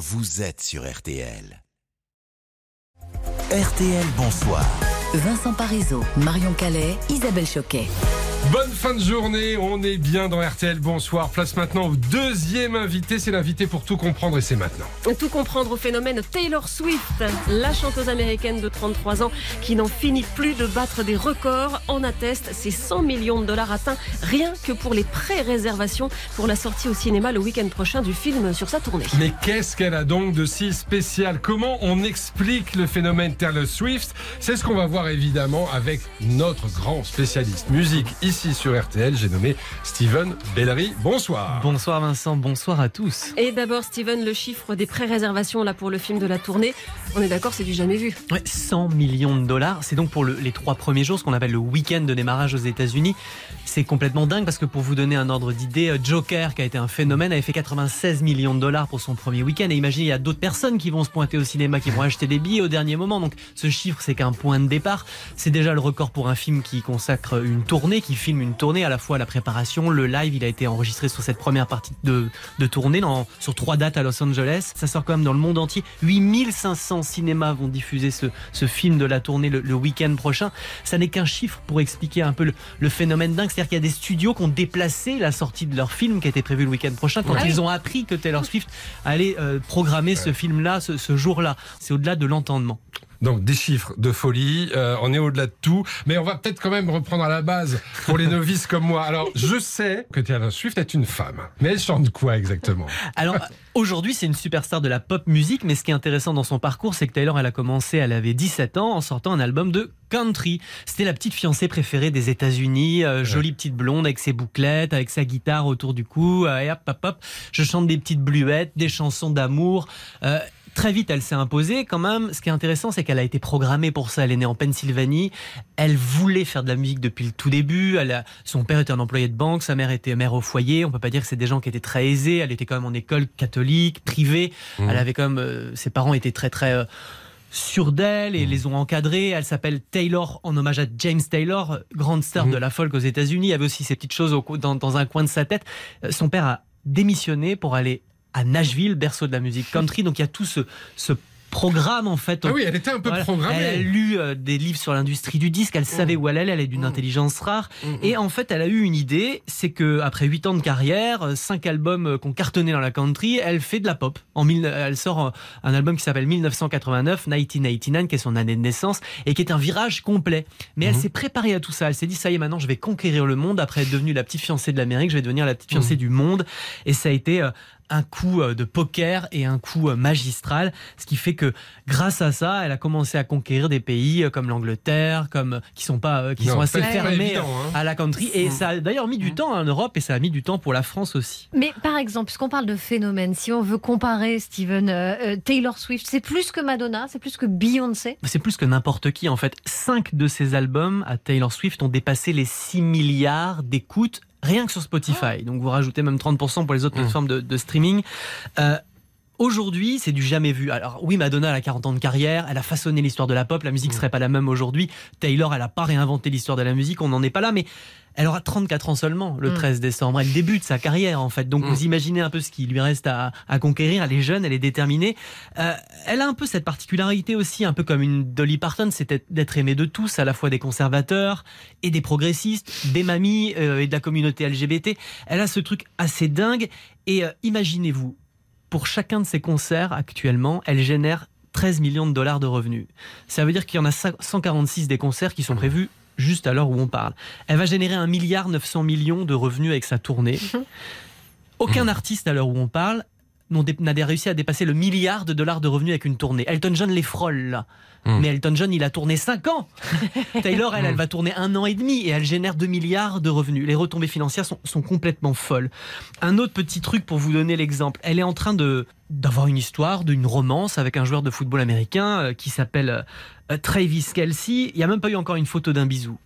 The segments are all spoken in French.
vous êtes sur RTL. RTL, bonsoir. Vincent Parisot, Marion Calais, Isabelle Choquet. Bonne fin de journée, on est bien dans RTL, bonsoir. Place maintenant au deuxième invité, c'est l'invité pour tout comprendre et c'est maintenant. Tout comprendre au phénomène Taylor Swift, la chanteuse américaine de 33 ans qui n'en finit plus de battre des records, en atteste ses 100 millions de dollars atteints rien que pour les pré-réservations pour la sortie au cinéma le week-end prochain du film sur sa tournée. Mais qu'est-ce qu'elle a donc de si spécial? Comment on explique le phénomène Taylor Swift? C'est ce qu'on va voir évidemment avec notre grand spécialiste musique ici sur RTL. J'ai nommé Steven Bellery. Bonsoir. Bonsoir Vincent, bonsoir à tous. Et d'abord, Steven, le chiffre des pré-réservations là pour le film de la tournée, on est d'accord, c'est du jamais vu. Ouais, 100 millions de dollars, c'est donc pour le- les trois premiers jours, ce qu'on appelle le week-end de démarrage aux États-Unis. C'est complètement dingue parce que pour vous donner un ordre d'idée, euh, Joker, qui a été un phénomène, avait fait 96 millions de dollars pour son premier week-end. Et imaginez, il y a d'autres personnes qui vont se pointer au cinéma, qui vont acheter des billets au dernier moment. Donc ce chiffre, c'est qu'un point de départ. C'est déjà le record pour un film qui consacre une tournée, qui filme une tournée, à la fois la préparation, le live. Il a été enregistré sur cette première partie de, de tournée, dans, sur trois dates à Los Angeles. Ça sort quand même dans le monde entier. 8500 cinémas vont diffuser ce, ce film de la tournée le, le week-end prochain. Ça n'est qu'un chiffre pour expliquer un peu le, le phénomène dingue. C'est-à-dire qu'il y a des studios qui ont déplacé la sortie de leur film qui était prévu le week-end prochain quand Ah ils ont appris que Taylor Swift allait euh, programmer ce film-là, ce, ce jour-là. C'est au-delà de l'entendement. Donc des chiffres de folie, euh, on est au-delà de tout, mais on va peut-être quand même reprendre à la base pour les novices comme moi. Alors je sais que Taylor Swift est une femme, mais elle chante quoi exactement? Alors aujourd'hui, c'est une superstar de la pop musique, mais ce qui est intéressant dans son parcours, c'est que Taylor, elle a commencé, elle avait 17 ans en sortant un album de country. C'était la petite fiancée préférée des États-Unis, euh, jolie petite blonde avec ses bouclettes, avec sa guitare autour du cou, euh, et hop, hop, hop. Je chante des petites bluettes, des chansons d'amour. Très vite, elle s'est imposée quand même. Ce qui est intéressant, c'est qu'elle a été programmée pour ça. Elle est née en Pennsylvanie. Elle voulait faire de la musique depuis le tout début. Elle a- Son père était un employé de banque, sa mère était mère au foyer. On peut pas dire que c'est des gens qui étaient très aisés. Elle était quand même en école catholique, privée. Mhm. Elle avait quand même, euh, ses parents étaient très très euh, sûrs d'elle et les ont encadrés. Elle s'appelle Taylor en hommage à James Taylor, grande star Mhm. de la folk aux États-Unis. Il y avait aussi ces petites choses au dans, dans un coin de sa tête. Euh, Son père a démissionné pour aller à Nashville, berceau de la musique country. Donc il y a tout ce, ce programme en fait. Ah oui, elle était un peu Voilà. programmée. Elle a lu euh, des livres sur l'industrie du disque, elle savait où elle allait, elle est d'une Mm. intelligence rare. Mhm. Et en fait, elle a eu une idée, c'est que après 8 ans de carrière, euh, cinq albums euh, qu'on cartonné dans la country, elle fait de la pop. En mille- elle sort euh, un album qui s'appelle 1989, 1989, qui est son année de naissance et qui est un virage complet. Mais elle Mhm. s'est préparée à tout ça. Elle s'est dit ça y est, maintenant je vais conquérir le monde. Après être devenue la petite fiancée de l'Amérique, je vais devenir la petite fiancée du monde. Et ça a été euh, un coup euh, de poker et un coup euh, magistral, ce qui fait que grâce à ça, elle a commencé à conquérir des pays euh, comme l'Angleterre, comme qui sont pas qui Non, sont assez fermés évident, hein. à la country. Et ça a d'ailleurs mis du temps en Europe et ça a mis du temps pour la France aussi. Mais par exemple, puisqu'on parle de phénomène, si on veut comparer Steven euh, Taylor Swift, c'est plus que Madonna, c'est plus que Beyoncé. C'est plus que n'importe qui en fait. Cinq de ses albums à Taylor Swift ont dépassé les 6 milliards d'écoutes rien que sur Spotify. Donc vous rajoutez même 30% pour les autres Mmh. plateformes de, de streaming. Euh, Aujourd'hui, c'est du jamais vu. Alors oui, Madonna elle a 40 ans de carrière, elle a façonné l'histoire de la pop, la musique serait pas la même aujourd'hui. Taylor, elle a pas réinventé l'histoire de la musique, on n'en est pas là, mais elle aura 34 ans seulement le Mm. 13 décembre. Elle débute sa carrière en fait. Donc Mm. vous imaginez un peu ce qui lui reste à, à conquérir. Elle est jeune, elle est déterminée. Euh, elle a un peu cette particularité aussi, un peu comme une Dolly Parton, c'est d'être aimée de tous, à la fois des conservateurs et des progressistes, des mamies euh, et de la communauté LGBT. Elle a ce truc assez dingue. Et euh, imaginez-vous, pour chacun de ses concerts actuellement, elle génère 13 millions de dollars de revenus. Ça veut dire qu'il y en a 146 des concerts qui sont prévus juste à l'heure où on parle. Elle va générer 1 milliard 900 millions de revenus avec sa tournée. Aucun artiste à l'heure où on parle n'a réussi à dépasser le milliard de dollars de revenus avec une tournée. Elton John les frôle là. Mm. Mais Elton John, il a tourné 5 ans. Taylor, elle, elle va tourner un an et demi et elle génère 2 milliards de revenus. Les retombées financières sont, sont complètement folles. Un autre petit truc pour vous donner l'exemple. Elle est en train de d'avoir une histoire, d'une romance avec un joueur de football américain euh, qui s'appelle euh, Travis Kelsey. Il n'y a même pas eu encore une photo d'un bisou.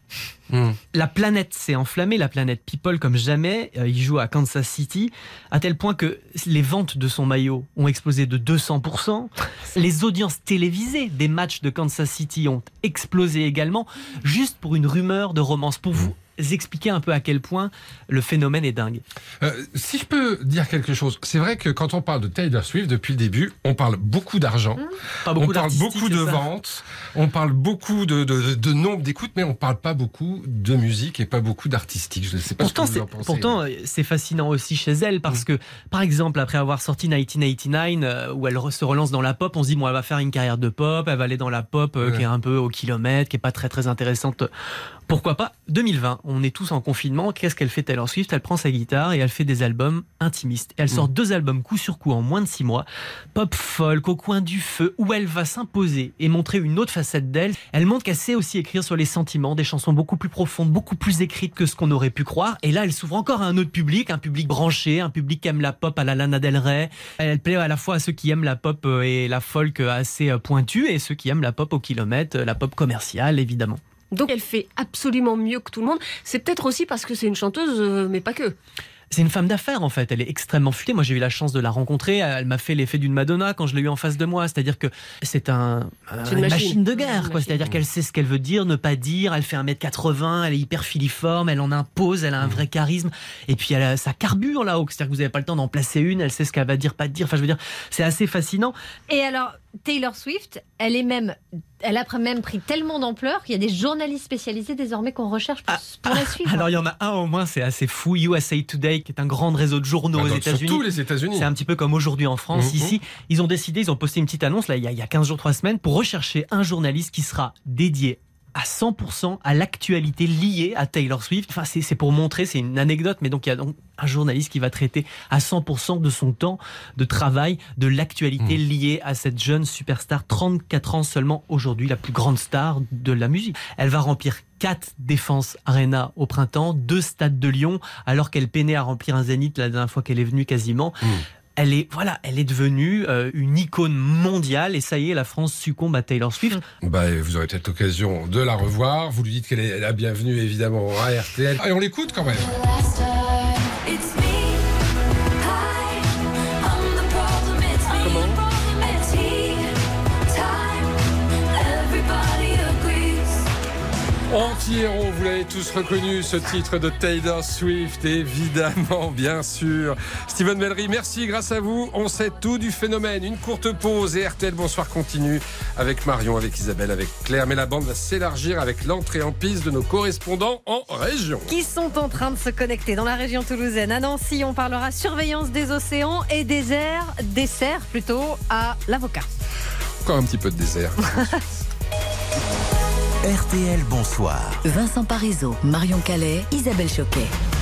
Hmm. La planète s'est enflammée, la planète People comme jamais. Euh, il joue à Kansas City, à tel point que les ventes de son maillot ont explosé de 200%. Les audiences télévisées des matchs de Kansas City ont explosé également, juste pour une rumeur de romance. Pour vous expliquer un peu à quel point le phénomène est dingue. Euh, si je peux dire quelque chose, c'est vrai que quand on parle de Taylor Swift depuis le début, on parle beaucoup d'argent, Pas on parle beaucoup de ventes, on parle beaucoup de, de, de nombre d'écoutes, mais on parle pas beaucoup de musique et pas beaucoup d'artistique. Je ne sais pas Pourtant, ce que vous c'est, en pensez. pourtant, euh, c'est fascinant aussi chez elle parce Mm. que, par exemple, après avoir sorti 1989, euh, où elle se relance dans la pop, on se dit, bon, elle va faire une carrière de pop, elle va aller dans la pop euh, Ouais. qui est un peu au kilomètre, qui est pas très très intéressante. Pourquoi pas 2020, on est tous en confinement. Qu'est-ce qu'elle fait Taylor Swift? Elle prend sa guitare et elle fait des albums intimistes. Et elle sort Mm. deux albums coup sur coup en moins de six mois. Pop folk au coin du feu, où elle va s'imposer et montrer une autre facette d'elle. Elle montre qu'elle sait aussi écrire sur les sentiments, des chansons beaucoup plus profondes, beaucoup plus écrites que ce qu'on aurait pu croire. Et là, elle s'ouvre encore à un autre public, un public branché, un public qui aime la pop à la Lana Del Rey. Elle plaît à la fois à ceux qui aiment la pop euh, et la folk assez euh, pointue et ceux qui aiment la pop au kilomètre, euh, la pop commerciale évidemment. Donc elle fait absolument mieux que tout le monde. C'est peut-être aussi parce que c'est une chanteuse, euh, mais pas que. C'est une femme d'affaires en fait, elle est extrêmement futée. Moi j'ai eu la chance de la rencontrer, elle m'a fait l'effet d'une Madonna quand je l'ai eu en face de moi, c'est-à-dire que c'est un, une une machine. machine de guerre, quoi. c'est-à-dire qu'elle sait ce qu'elle veut dire, ne pas dire, elle fait 1m80, elle est hyper filiforme, elle en impose, elle a un vrai charisme, et puis elle a, ça carbure là-haut, c'est-à-dire que vous n'avez pas le temps d'en placer une, elle sait ce qu'elle va dire, pas dire, enfin je veux dire, c'est assez fascinant. Et alors, Taylor Swift, elle est même, elle a même pris tellement d'ampleur qu'il y a des journalistes spécialisés désormais qu'on recherche pour, pour la suivre. Alors il y en a un au moins, c'est assez fou, USA Today, qui est un grand réseau de journaux Ah, aux États-Unis. tous les États-Unis. C'est un petit peu comme aujourd'hui en France. Mhm. Ici, ils ont décidé, ils ont posté une petite annonce là, il y a, il y a 15 jours, 3 semaines, pour rechercher un journaliste qui sera dédié à 100% à l'actualité liée à Taylor Swift. Enfin, c'est c'est pour montrer, c'est une anecdote, mais donc il y a donc un journaliste qui va traiter à 100% de son temps de travail de l'actualité liée à cette jeune superstar, 34 ans seulement aujourd'hui, la plus grande star de la musique. Elle va remplir quatre défenses Arena au printemps, deux stades de Lyon, alors qu'elle peinait à remplir un zénith la dernière fois qu'elle est venue quasiment. Elle est, voilà, elle est devenue euh, une icône mondiale et ça y est, la France succombe à Taylor Swift. Bah, vous aurez peut-être l'occasion de la revoir. Vous lui dites qu'elle est la bienvenue évidemment à RTL. On l'écoute quand même. Anti-héros, vous l'avez tous reconnu, ce titre de Taylor Swift, évidemment, bien sûr. Steven Bellery, merci, grâce à vous, on sait tout du phénomène. Une courte pause et RTL Bonsoir continue avec Marion, avec Isabelle, avec Claire. Mais la bande va s'élargir avec l'entrée en piste de nos correspondants en région. qui sont en train de se connecter dans la région toulousaine. À Nancy, on parlera surveillance des océans et des airs, des serres plutôt, à l'avocat. Encore un petit peu de désert. RTL Bonsoir. Vincent Parisot, Marion Calais, Isabelle Choquet.